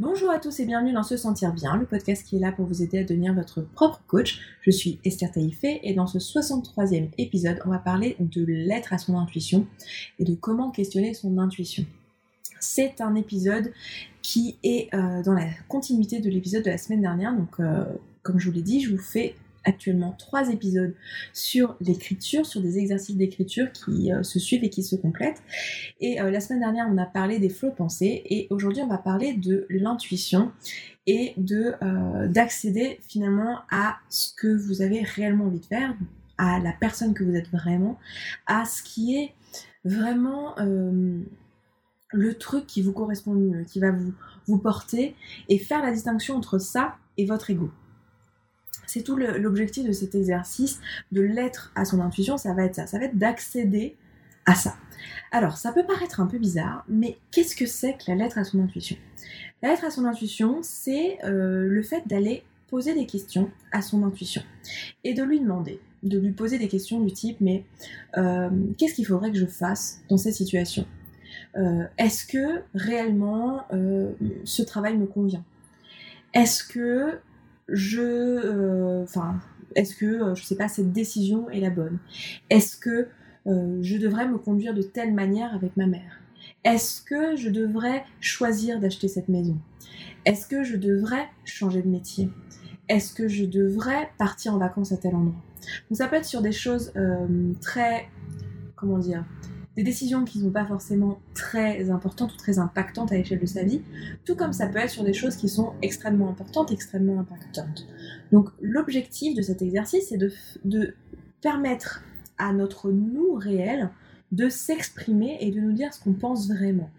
Bonjour à tous et bienvenue dans Se Sentir Bien, le podcast qui est là pour vous aider à devenir votre propre coach. Je suis Esther Taïfé et dans ce 63e épisode, on va parler de l'être à son intuition et de comment questionner son intuition. C'est un épisode qui est euh, dans la continuité de l'épisode de la semaine dernière, donc euh, comme je vous l'ai dit, je vous fais actuellement trois épisodes sur l'écriture, sur des exercices d'écriture qui euh, se suivent et qui se complètent. Et euh, la semaine dernière, on a parlé des flots de pensée et aujourd'hui, on va parler de l'intuition et de euh, d'accéder finalement à ce que vous avez réellement envie de faire, à la personne que vous êtes vraiment, à ce qui est vraiment le truc qui vous correspond mieux, qui va vous, vous porter et faire la distinction entre ça et votre ego. C'est tout l'objectif de cet exercice, de l'être à son intuition, ça va être ça, ça va être d'accéder à ça. Alors, ça peut paraître un peu bizarre, mais qu'est-ce que c'est que la lettre à son intuition? La lettre à son intuition, c'est euh, le fait d'aller poser des questions à son intuition et de lui demander, de lui poser des questions du type mais euh, qu'est-ce qu'il faudrait que je fasse dans cette situation? Euh, Est-ce que réellement ce travail me convient? Est-ce que je, euh, enfin, est-ce que, euh, je sais pas, cette décision est la bonne? Est-ce que euh, je devrais me conduire de telle manière avec ma mère? Est-ce que je devrais choisir d'acheter cette maison? Est-ce que je devrais changer de métier? Est-ce que je devrais partir en vacances à tel endroit? Donc ça peut être sur des choses très, comment dire, des décisions qui ne sont pas forcément très importantes ou très impactantes à l'échelle de sa vie, tout comme ça peut être sur des choses qui sont extrêmement importantes, extrêmement impactantes. Donc l'objectif de cet exercice, c'est de, de permettre à notre nous réel de s'exprimer et de nous dire ce qu'on pense vraiment,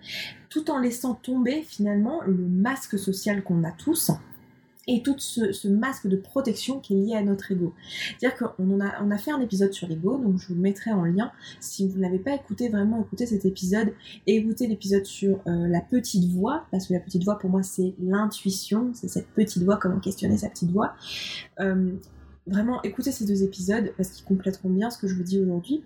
tout en laissant tomber finalement le masque social qu'on a tous, et tout ce, masque de protection qui est lié à notre ego. C'est-à-dire qu'on a, a fait un épisode sur l'ego, donc je vous mettrai en lien. Si vous ne l'avez pas écouté, vraiment écoutez cet épisode et écoutez l'épisode sur euh, la petite voix, parce que la petite voix pour moi c'est l'intuition, c'est cette petite voix, comment questionner sa petite voix. Euh, vraiment écoutez ces deux épisodes parce qu'ils compléteront bien ce que je vous dis aujourd'hui.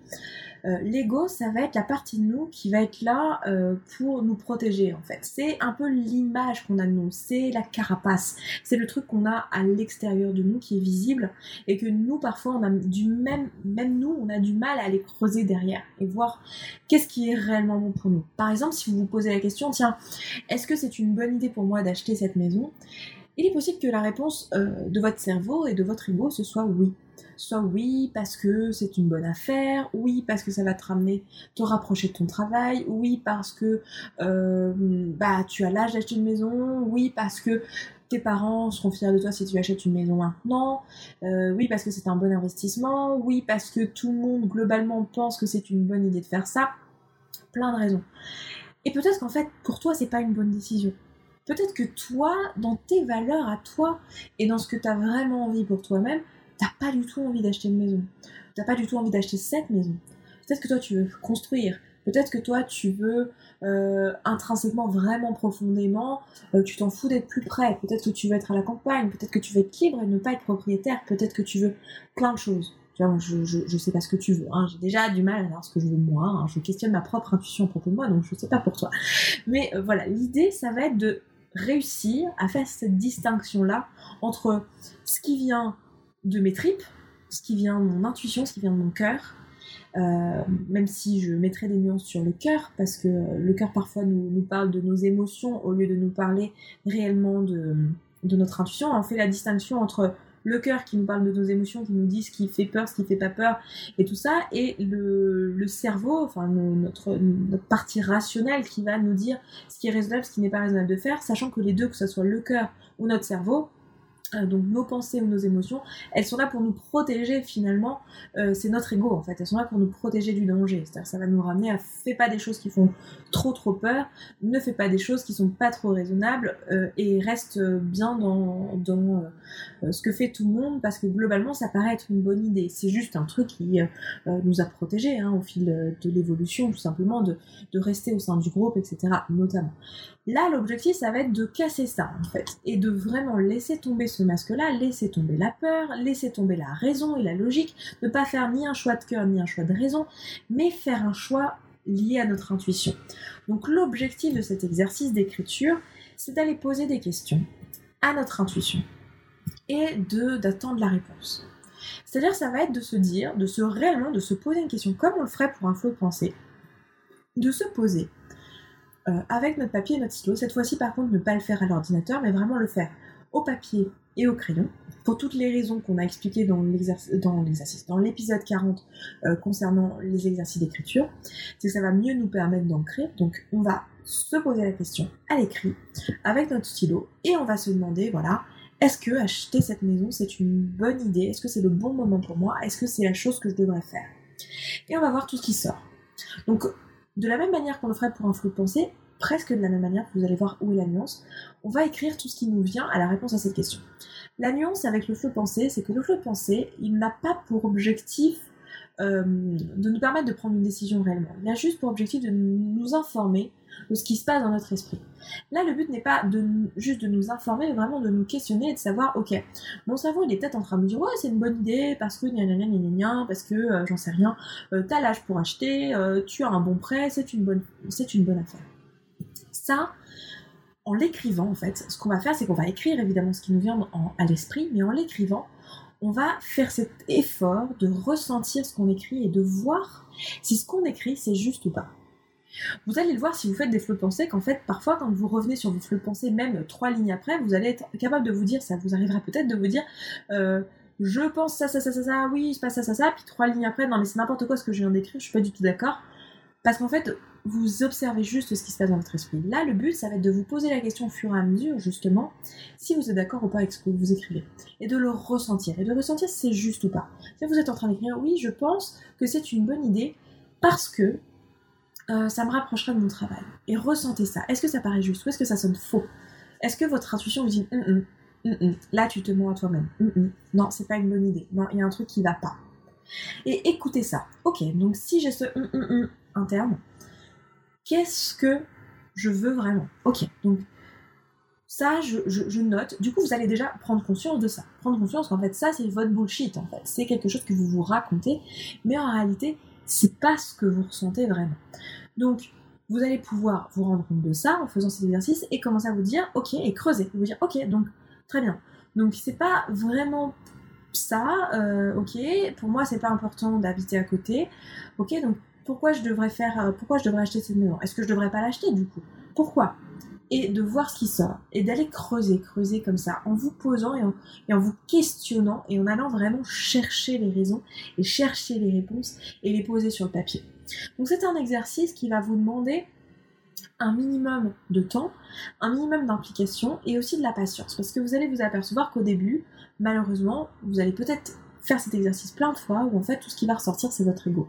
Euh, l'ego, ça va être la partie de nous qui va être là euh, pour nous protéger en fait. C'est un peu l'image qu'on a de nous, c'est la carapace, c'est le truc qu'on a à l'extérieur de nous qui est visible et que nous parfois on a du même, même nous, on a du mal à aller creuser derrière et voir qu'est-ce qui est réellement bon pour nous. Par exemple, si vous vous posez la question, tiens, est-ce que c'est une bonne idée pour moi d'acheter cette maison? Il est possible que la réponse euh, de votre cerveau et de votre ego ce soit oui. Soit oui parce que c'est une bonne affaire, oui parce que ça va te ramener, te rapprocher de ton travail, oui parce que euh, bah tu as l'âge d'acheter une maison, oui parce que tes parents seront fiers de toi si tu achètes une maison maintenant, euh, oui parce que c'est un bon investissement, oui parce que tout le monde globalement pense que c'est une bonne idée de faire ça, plein de raisons. Et peut-être qu'en fait pour toi c'est pas une bonne décision peut-être que toi, dans tes valeurs à toi et dans ce que tu as vraiment envie pour toi-même, t'as pas du tout envie d'acheter une maison. T'as pas du tout envie d'acheter cette maison. Peut-être que toi, tu veux construire. Peut-être que toi, tu veux euh, intrinsèquement, vraiment profondément, euh, tu t'en fous d'être plus près. Peut-être que tu veux être à la campagne. Peut-être que tu veux être libre et ne pas être propriétaire. Peut-être que tu veux plein de choses. Je, je, sais pas ce que tu veux. Hein. J'ai déjà du mal à savoir ce que je veux moi. Hein. Je questionne ma propre intuition à propos moi, donc je sais pas pour toi. Mais euh, voilà, l'idée, ça va être de réussir à faire cette distinction-là entre ce qui vient de mes tripes, ce qui vient de mon intuition, ce qui vient de mon cœur, euh, même si je mettrai des nuances sur le cœur, parce que le cœur parfois nous, parle de nos émotions au lieu de nous parler réellement de, notre intuition. On fait la distinction entre le cœur qui nous parle de nos émotions, qui nous dit ce qui fait peur, ce qui fait pas peur, et tout ça, et le, cerveau, enfin notre, notre partie rationnelle qui va nous dire ce qui est raisonnable, ce qui n'est pas raisonnable de faire, sachant que les deux, que ce soit le cœur ou notre cerveau, donc nos pensées ou nos émotions, elles sont là pour nous protéger finalement, euh, c'est notre ego en fait, elles sont là pour nous protéger du danger, c'est-à-dire ça va nous ramener à fais pas des choses qui font trop trop peur, ne fais pas des choses qui sont pas trop raisonnables euh, et reste bien dans, dans ce que fait tout le monde parce que globalement ça paraît être une bonne idée, c'est juste un truc qui nous a protégés hein, au fil de l'évolution tout simplement, de, de rester au sein du groupe, etc. notamment. Là l'objectif ça va être de casser ça en fait et de vraiment laisser tomber ce masque-là, laisser tomber la peur, laisser tomber la raison et la logique, ne pas faire ni un choix de cœur ni un choix de raison, mais faire un choix lié à notre intuition. Donc l'objectif de cet exercice d'écriture, c'est d'aller poser des questions à notre intuition et de d'attendre la réponse. C'est-à-dire, ça va être de se dire, de se réellement, de se poser une question, comme on le ferait pour un flot de pensée, de se poser euh, avec notre papier et notre stylo. Cette fois-ci, par contre, ne pas le faire à l'ordinateur, mais vraiment le faire au papier et au crayon, pour toutes les raisons qu'on a expliquées dans l'exercice, dans l'épisode 40 euh, concernant les exercices d'écriture, c'est que ça va mieux nous permettre d'ancrer. Donc, on va se poser la question à l'écrit avec notre stylo et on va se demander, voilà, est-ce que acheter cette maison c'est une bonne idée? Est-ce que c'est le bon moment pour moi? Est-ce que c'est la chose que je devrais faire? Et on va voir tout ce qui sort. Donc, de la même manière qu'on le ferait pour un flou de pensée, presque de la même manière, vous allez voir où est la nuance, on va écrire tout ce qui nous vient à la réponse à cette question. La nuance avec le flot pensée, c'est que le flot pensée, il n'a pas pour objectif euh, de nous permettre de prendre une décision réellement. Il a juste pour objectif de nous informer de ce qui se passe dans notre esprit. Là, le but n'est pas de juste de nous informer, mais vraiment de nous questionner et de savoir, ok, mon cerveau il est peut-être en train de me dire, ouais, c'est une bonne idée parce que gna gna gna gna gna, parce que euh, j'en sais rien, euh, t'as l'âge pour acheter, tu as un bon prêt, c'est une c'est une bonne affaire. Ça, en l'écrivant en fait, ce qu'on va faire, c'est qu'on va écrire évidemment ce qui nous vient à l'esprit, mais en l'écrivant, on va faire cet effort de ressentir ce qu'on écrit et de voir si ce qu'on écrit c'est juste ou pas. Vous allez le voir si vous faites des flots de pensée qu'en fait, parfois, quand vous revenez sur vos flots de pensée, même trois lignes après, vous allez être capable de vous dire, ça vous arrivera peut-être de vous dire, euh, je pense ça, ça, ça, ça, ça, oui, se passe ça, ça, ça, puis trois lignes après, non mais c'est n'importe quoi ce que je viens d'écrire, je suis pas du tout d'accord. Parce qu'en fait, vous observez juste ce qui se passe dans votre esprit. Là, le but, ça va être de vous poser la question au fur et à mesure, justement, si vous êtes d'accord ou pas avec ce que vous écrivez. Et de le ressentir. Et de ressentir si c'est juste ou pas. Si vous êtes en train d'écrire, oui, je pense que c'est une bonne idée parce que euh, ça me rapprochera de mon travail. Et ressentez ça. Est-ce que ça paraît juste ou est-ce que ça sonne faux? Est-ce que votre intuition vous dit hum, hum, hum, là tu te mens à toi-même Non, c'est pas une bonne idée. Non, il y a un truc qui va pas. Et écoutez ça. Ok, donc si j'ai ce interne, qu'est-ce que je veux vraiment? Ok, donc ça, je, note. Du coup, vous allez déjà prendre conscience de ça. Prendre conscience qu'en fait, ça, c'est votre bullshit, en fait. C'est quelque chose que vous vous racontez, mais en réalité, c'est pas ce que vous ressentez vraiment. Donc, vous allez pouvoir vous rendre compte de ça en faisant cet exercice et commencer à vous dire, ok, et creuser. Vous dire, ok, donc, très bien. Donc, c'est pas vraiment ça, euh, ok, pour moi, c'est pas important d'habiter à côté, ok, donc, pourquoi je devrais faire, euh, pourquoi je devrais acheter cette maison? Est-ce que je devrais pas l'acheter du coup? Pourquoi? Et de voir ce qui sort et d'aller creuser, creuser comme ça, en vous posant et en, vous questionnant et en allant vraiment chercher les raisons et chercher les réponses et les poser sur le papier. Donc c'est un exercice qui va vous demander un minimum de temps, un minimum d'implication et aussi de la patience parce que vous allez vous apercevoir qu'au début, malheureusement, vous allez peut-être faire cet exercice plein de fois où en fait tout ce qui va ressortir c'est votre ego.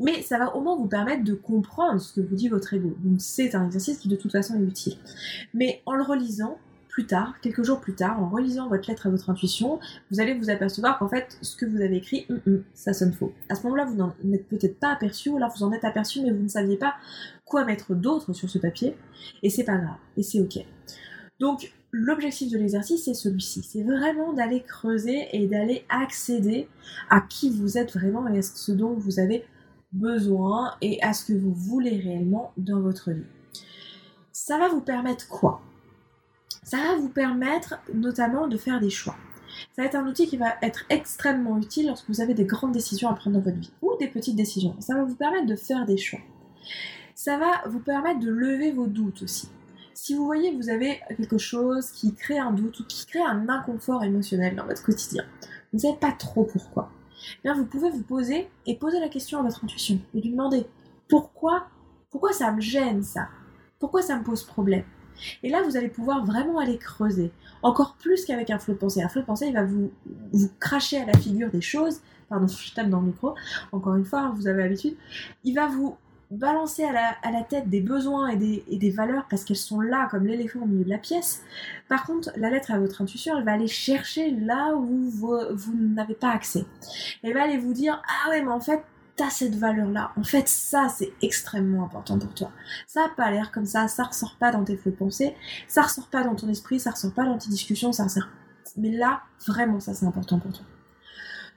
Mais ça va au moins vous permettre de comprendre ce que vous dit votre ego. Donc c'est un exercice qui de toute façon est utile. Mais en le relisant, plus tard, quelques jours plus tard, en relisant votre lettre à votre intuition, vous allez vous apercevoir qu'en fait, ce que vous avez écrit, hum, hum, ça sonne faux. À ce moment-là, vous n'en êtes peut-être pas aperçu, ou alors vous en êtes aperçu, mais vous ne saviez pas quoi mettre d'autre sur ce papier, et c'est pas grave, et c'est ok. Donc, l'objectif de l'exercice, c'est celui-ci. C'est vraiment d'aller creuser et d'aller accéder à qui vous êtes vraiment et à ce dont vous avez besoin et à ce que vous voulez réellement dans votre vie. Ça va vous permettre quoi? Ça va vous permettre notamment de faire des choix. Ça va être un outil qui va être extrêmement utile lorsque vous avez des grandes décisions à prendre dans votre vie ou des petites décisions. Ça va vous permettre de faire des choix. Ça va vous permettre de lever vos doutes aussi si vous voyez que vous avez quelque chose qui crée un doute ou qui crée un inconfort émotionnel dans votre quotidien, vous ne savez pas trop pourquoi, eh bien vous pouvez vous poser et poser la question à votre intuition et lui demander pourquoi, pourquoi ça me gêne ça? Pourquoi ça me pose problème? Et là, vous allez pouvoir vraiment aller creuser, encore plus qu'avec un flot de pensée. Un flot de pensée, il va vous, vous cracher à la figure des choses. Pardon, je tape dans le micro. Encore une fois, vous avez l'habitude. Il va vous balancer à la, tête des besoins et des, valeurs parce qu'elles sont là comme l'éléphant au milieu de la pièce. Par contre, la lettre à votre intuition, elle va aller chercher là où vous, n'avez pas accès. Elle va aller vous dire Ah ouais, mais en fait, t'as cette valeur-là. En fait, ça, c'est extrêmement important pour toi. Ça n'a pas l'air comme ça, ça ressort pas dans tes flux de pensée, ça ressort pas dans ton esprit, ça ressort pas dans tes discussions, ça ressort. Mais là, vraiment, ça, c'est important pour toi.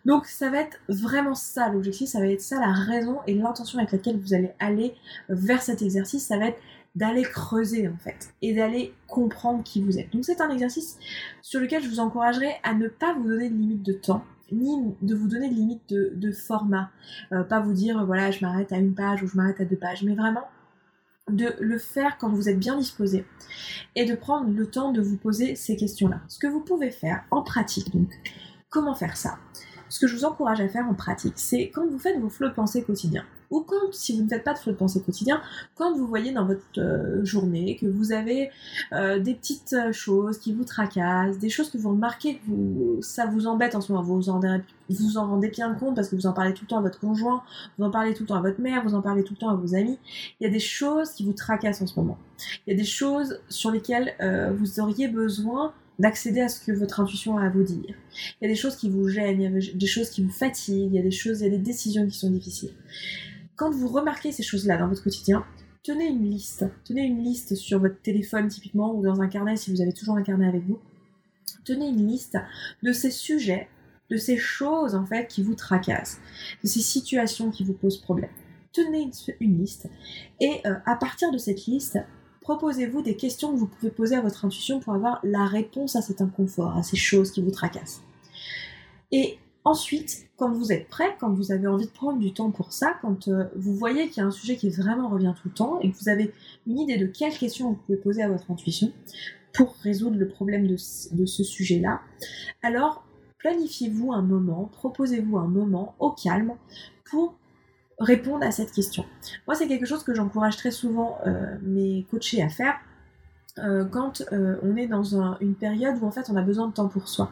Donc ça va être vraiment ça l'objectif, ça va être ça la raison et l'intention avec laquelle vous allez aller vers cet exercice, ça va être d'aller creuser en fait et d'aller comprendre qui vous êtes. Donc c'est un exercice sur lequel je vous encouragerais à ne pas vous donner de limite de temps ni de vous donner de limite de, format. Euh, pas vous dire voilà je m'arrête à une page ou je m'arrête à deux pages, mais vraiment de le faire quand vous êtes bien disposé et de prendre le temps de vous poser ces questions-là. Ce que vous pouvez faire en pratique, donc comment faire ça? Ce que je vous encourage à faire en pratique, c'est quand vous faites vos flots de pensée quotidiens, ou quand, si vous ne faites pas de flot de pensée quotidien, quand vous voyez dans votre euh, journée que vous avez euh, des petites euh, choses qui vous tracassent, des choses que vous remarquez que ça vous embête en ce moment, vous en, vous en rendez bien compte parce que vous en parlez tout le temps à votre conjoint, vous en parlez tout le temps à votre mère, vous en parlez tout le temps à vos amis. Il y a des choses qui vous tracassent en ce moment. Il y a des choses sur lesquelles vous auriez besoin d'accéder à ce que votre intuition a à vous dire. Il y a des choses qui vous gênent, il y a des choses qui vous fatiguent, il y a des choses, il y a des décisions qui sont difficiles. Quand vous remarquez ces choses-là dans votre quotidien, tenez une liste. Tenez une liste sur votre téléphone typiquement ou dans un carnet si vous avez toujours un carnet avec vous. Tenez une liste de ces sujets, de ces choses en fait qui vous tracassent, de ces situations qui vous posent problème. Tenez une, liste et euh, à partir de cette liste, proposez-vous des questions que vous pouvez poser à votre intuition pour avoir la réponse à cet inconfort, à ces choses qui vous tracassent. Et Ensuite, quand vous êtes prêt, quand vous avez envie de prendre du temps pour ça, quand euh, vous voyez qu'il y a un sujet qui vraiment revient tout le temps et que vous avez une idée de quelles questions vous pouvez poser à votre intuition pour résoudre le problème de, ce sujet-là, alors planifiez-vous un moment, proposez-vous un moment au calme pour répondre à cette question. Moi, c'est quelque chose que j'encourage très souvent euh, mes coachés à faire euh, quand euh, on est dans une période où en fait on a besoin de temps pour soi.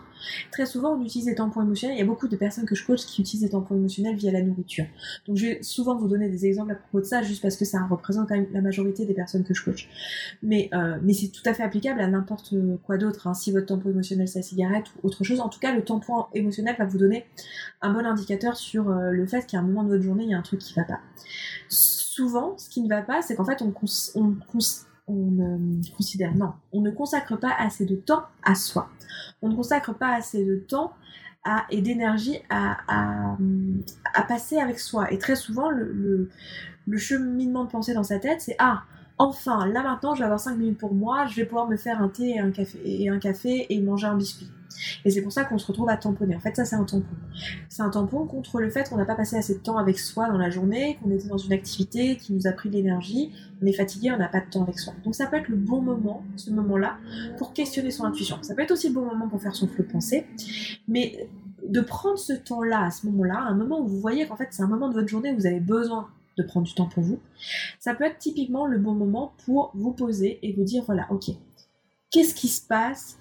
Très souvent on utilise des tampons émotionnels, il y a beaucoup de personnes que je coach qui utilisent des tampons émotionnels via la nourriture. Donc je vais souvent vous donner des exemples à propos de ça juste parce que ça représente quand même la majorité des personnes que je coach. Mais, euh, mais c'est tout à fait applicable à n'importe quoi d'autre. Hein. Si votre tampon émotionnel c'est la cigarette ou autre chose, en tout cas le tampon émotionnel va vous donner un bon indicateur sur le fait qu'à un moment de votre journée il y a un truc qui va pas. Souvent ce qui ne va pas c'est qu'en fait on, on, on on ne considère, non, on ne consacre pas assez de temps à soi. On ne consacre pas assez de temps et d'énergie à, passer avec soi. Et très souvent, le, le, cheminement de pensée dans sa tête, c'est Ah, enfin, là maintenant, je vais avoir 5 minutes pour moi, je vais pouvoir me faire un thé et un café et, un café et manger un biscuit. Et c'est pour ça qu'on se retrouve à tamponner. En fait, ça, c'est un tampon. C'est un tampon contre le fait qu'on n'a pas passé assez de temps avec soi dans la journée, qu'on était dans une activité qui nous a pris de l'énergie, on est fatigué, on n'a pas de temps avec soi. Donc ça peut être le bon moment, ce moment-là, pour questionner son intuition. Ça peut être aussi le bon moment pour faire son flot de pensée, mais de prendre ce temps-là, à ce moment-là, un moment où vous voyez qu'en fait c'est un moment de votre journée où vous avez besoin de prendre du temps pour vous, ça peut être typiquement le bon moment pour vous poser et vous dire voilà, ok, qu'est-ce qui se passe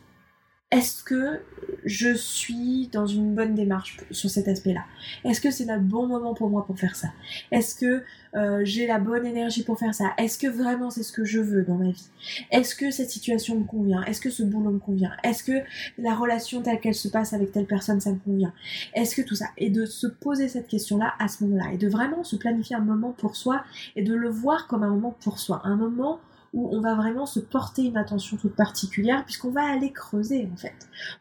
est-ce que je suis dans une bonne démarche sur cet aspect-là? Est-ce que c'est le bon moment pour moi pour faire ça? Est-ce que euh, j'ai la bonne énergie pour faire ça? Est-ce que vraiment c'est ce que je veux dans ma vie? Est-ce que cette situation me convient? Est-ce que ce boulot me convient? Est-ce que la relation telle qu'elle se passe avec telle personne, ça me convient? Est-ce que tout ça? Et de se poser cette question-là à ce moment-là et de vraiment se planifier un moment pour soi et de le voir comme un moment pour soi, un moment où on va vraiment se porter une attention toute particulière puisqu'on va aller creuser en fait.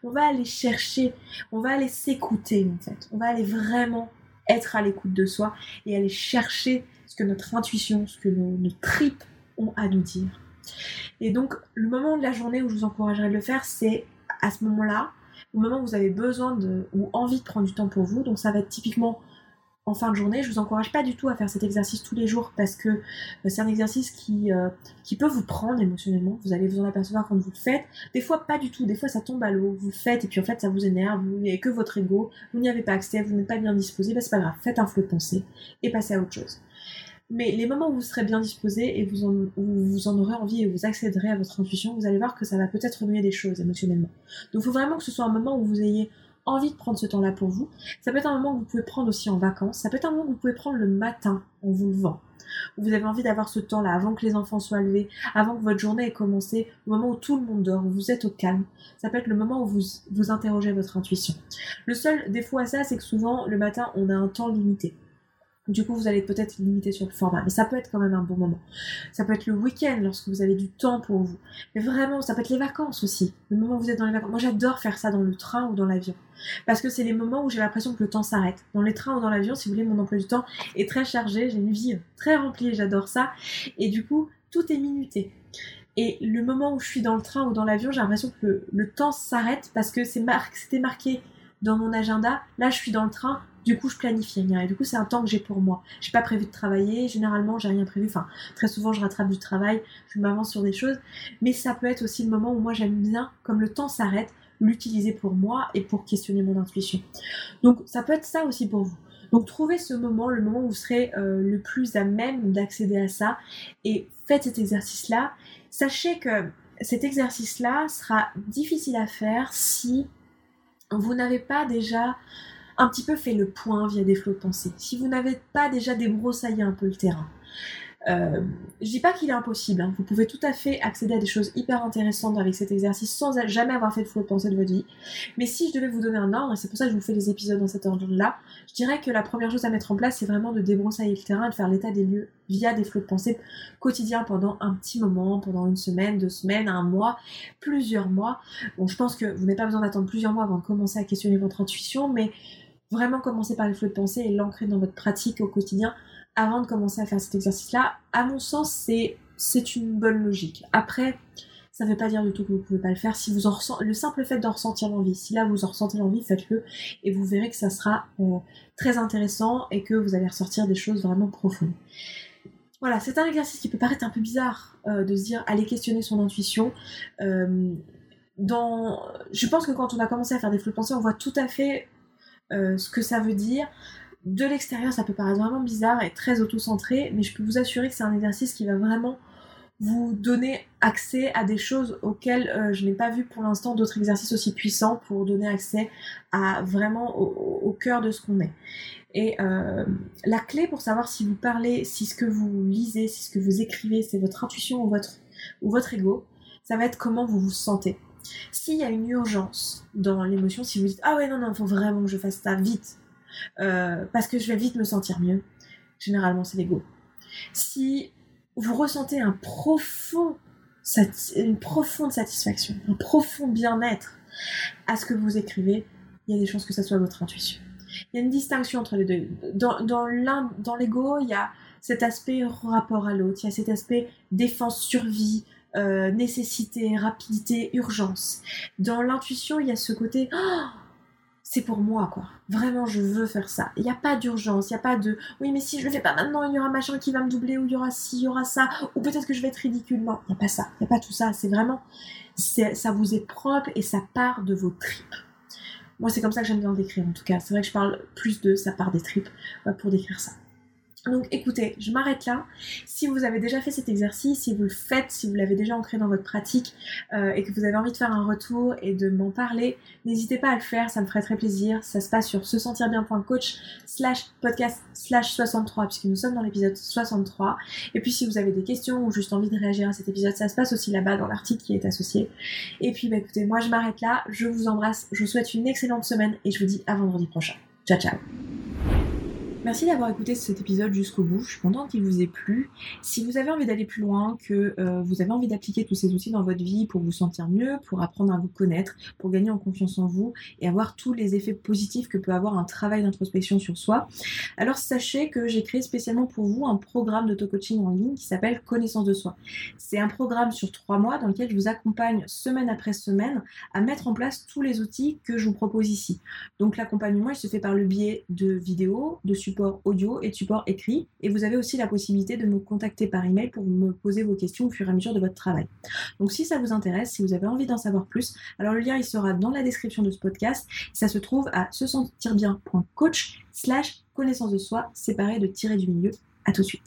On va aller chercher, on va aller s'écouter en fait. On va aller vraiment être à l'écoute de soi et aller chercher ce que notre intuition, ce que nos, tripes ont à nous dire. Et donc le moment de la journée où je vous encouragerais de le faire, c'est à ce moment-là, au moment où vous avez besoin ou envie de prendre du temps pour vous. Donc ça va être typiquement en fin de journée. Je vous encourage pas du tout à faire cet exercice tous les jours parce que euh, c'est un exercice qui, euh, qui peut vous prendre émotionnellement. Vous allez vous en apercevoir quand vous le faites. Des fois pas du tout. Des fois ça tombe à l'eau. Vous le faites et puis en fait ça vous énerve. Vous n'avez que votre ego. Vous n'y avez pas accès. Vous n'êtes pas bien disposé. Ben, c'est pas grave. Faites un flot de pensée et passez à autre chose. Mais les moments où vous serez bien disposé et vous en, vous en aurez envie et vous accéderez à votre intuition, vous allez voir que ça va peut-être remuer des choses émotionnellement. Donc il faut vraiment que ce soit un moment où vous ayez envie de prendre ce temps-là pour vous. Ça peut être un moment que vous pouvez prendre aussi en vacances. Ça peut être un moment que vous pouvez prendre le matin en vous levant. Vous avez envie d'avoir ce temps-là avant que les enfants soient levés, avant que votre journée ait commencé, au moment où tout le monde dort, où vous êtes au calme. Ça peut être le moment où vous, vous interrogez votre intuition. Le seul défaut à ça, c'est que souvent, le matin, on a un temps limité. Du coup, vous allez peut-être limiter sur le format, mais ça peut être quand même un bon moment. Ça peut être le week-end lorsque vous avez du temps pour vous. Mais vraiment, ça peut être les vacances aussi. Le moment où vous êtes dans les vacances. Moi, j'adore faire ça dans le train ou dans l'avion. Parce que c'est les moments où j'ai l'impression que le temps s'arrête. Dans les trains ou dans l'avion, si vous voulez, mon emploi du temps est très chargé. J'ai une vie très remplie j'adore ça. Et du coup, tout est minuté. Et le moment où je suis dans le train ou dans l'avion, j'ai l'impression que le, temps s'arrête parce que c'était marqué dans mon agenda. Là, je suis dans le train, du coup, je planifie rien. Et du coup, c'est un temps que j'ai pour moi. J'ai pas prévu de travailler. Généralement, j'ai rien prévu. Enfin, très souvent, je rattrape du travail. Je m'avance sur des choses. Mais ça peut être aussi le moment où moi, j'aime bien, comme le temps s'arrête, l'utiliser pour moi et pour questionner mon intuition. Donc, ça peut être ça aussi pour vous. Donc, trouvez ce moment, le moment où vous serez euh, le plus à même d'accéder à ça. Et faites cet exercice-là. Sachez que cet exercice-là sera difficile à faire si vous n'avez pas déjà un petit peu fait le point via des flots de pensée, si vous n'avez pas déjà débroussaillé un peu le terrain, euh, je dis pas qu'il est impossible, hein. vous pouvez tout à fait accéder à des choses hyper intéressantes avec cet exercice sans jamais avoir fait de flow de pensée de votre vie. Mais si je devais vous donner un ordre, et c'est pour ça que je vous fais les épisodes dans cet ordre-là, je dirais que la première chose à mettre en place, c'est vraiment de débroussailler le terrain de faire l'état des lieux via des flots de pensée quotidiens pendant un petit moment, pendant une semaine, deux semaines, un mois, plusieurs mois. Bon, je pense que vous n'avez pas besoin d'attendre plusieurs mois avant de commencer à questionner votre intuition, mais vraiment commencer par les flots de pensée et l'ancrer dans votre pratique au quotidien avant de commencer à faire cet exercice-là. À mon sens, c'est, une bonne logique. Après, ça ne veut pas dire du tout que vous ne pouvez pas le faire. Si vous en. Le simple fait d'en ressentir l'envie, si là vous en ressentez l'envie, faites-le et vous verrez que ça sera euh, très intéressant et que vous allez ressortir des choses vraiment profondes. Voilà, c'est un exercice qui peut paraître un peu bizarre euh, de se dire aller questionner son intuition. Euh, dans... Je pense que quand on a commencé à faire des flots de pensée, on voit tout à fait euh, ce que ça veut dire. De l'extérieur, ça peut paraître vraiment bizarre et très auto-centré, mais je peux vous assurer que c'est un exercice qui va vraiment vous donner accès à des choses auxquelles euh, je n'ai pas vu pour l'instant d'autres exercices aussi puissants pour donner accès à vraiment au, cœur de ce qu'on est. Et euh, la clé pour savoir si vous parlez, si ce que vous lisez, si ce que vous écrivez, c'est votre intuition ou votre, ou votre ego, ça va être comment vous vous sentez. S'il y a une urgence dans l'émotion, si vous dites ah ouais non non, il faut vraiment que je fasse ça vite, euh, parce que je vais vite me sentir mieux, généralement c'est l'ego. Si vous ressentez un profond, une profonde satisfaction, un profond bien-être à ce que vous écrivez, il y a des chances que ça soit votre intuition. Il y a une distinction entre les deux. Dans, dans l'ego, il y a cet aspect rapport à l'autre, il y a cet aspect défense-survie, euh, nécessité, rapidité, urgence. Dans l'intuition, il y a ce côté oh, c'est pour moi quoi. Vraiment, je veux faire ça. Il n'y a pas d'urgence, il n'y a pas de oui, mais si je le fais pas maintenant, il y aura machin qui va me doubler, ou il y aura ci, il y aura ça, ou peut-être que je vais être ridicule. Non, il n'y a pas ça, il n'y a pas tout ça. C'est vraiment, ça vous est propre et ça part de vos tripes. Moi, c'est comme ça que j'aime bien le décrire en tout cas. C'est vrai que je parle plus de ça part des tripes pour décrire ça. Donc écoutez, je m'arrête là. Si vous avez déjà fait cet exercice, si vous le faites, si vous l'avez déjà ancré dans votre pratique euh, et que vous avez envie de faire un retour et de m'en parler, n'hésitez pas à le faire, ça me ferait très plaisir. Ça se passe sur se sentir bien.coach slash podcast slash 63 puisque nous sommes dans l'épisode 63. Et puis si vous avez des questions ou juste envie de réagir à cet épisode, ça se passe aussi là-bas dans l'article qui est associé. Et puis bah écoutez, moi je m'arrête là, je vous embrasse, je vous souhaite une excellente semaine et je vous dis à vendredi prochain. Ciao ciao Merci d'avoir écouté cet épisode jusqu'au bout. Je suis contente qu'il vous ait plu. Si vous avez envie d'aller plus loin, que euh, vous avez envie d'appliquer tous ces outils dans votre vie pour vous sentir mieux, pour apprendre à vous connaître, pour gagner en confiance en vous et avoir tous les effets positifs que peut avoir un travail d'introspection sur soi, alors sachez que j'ai créé spécialement pour vous un programme d'auto-coaching en ligne qui s'appelle Connaissance de soi. C'est un programme sur trois mois dans lequel je vous accompagne semaine après semaine à mettre en place tous les outils que je vous propose ici. Donc l'accompagnement, il se fait par le biais de vidéos, de support audio et de support écrit. Et vous avez aussi la possibilité de me contacter par email pour me poser vos questions au fur et à mesure de votre travail. Donc si ça vous intéresse, si vous avez envie d'en savoir plus, alors le lien il sera dans la description de ce podcast. Ça se trouve à se sentir bien.coach slash connaissance de soi séparé de tirer du milieu. À tout de suite.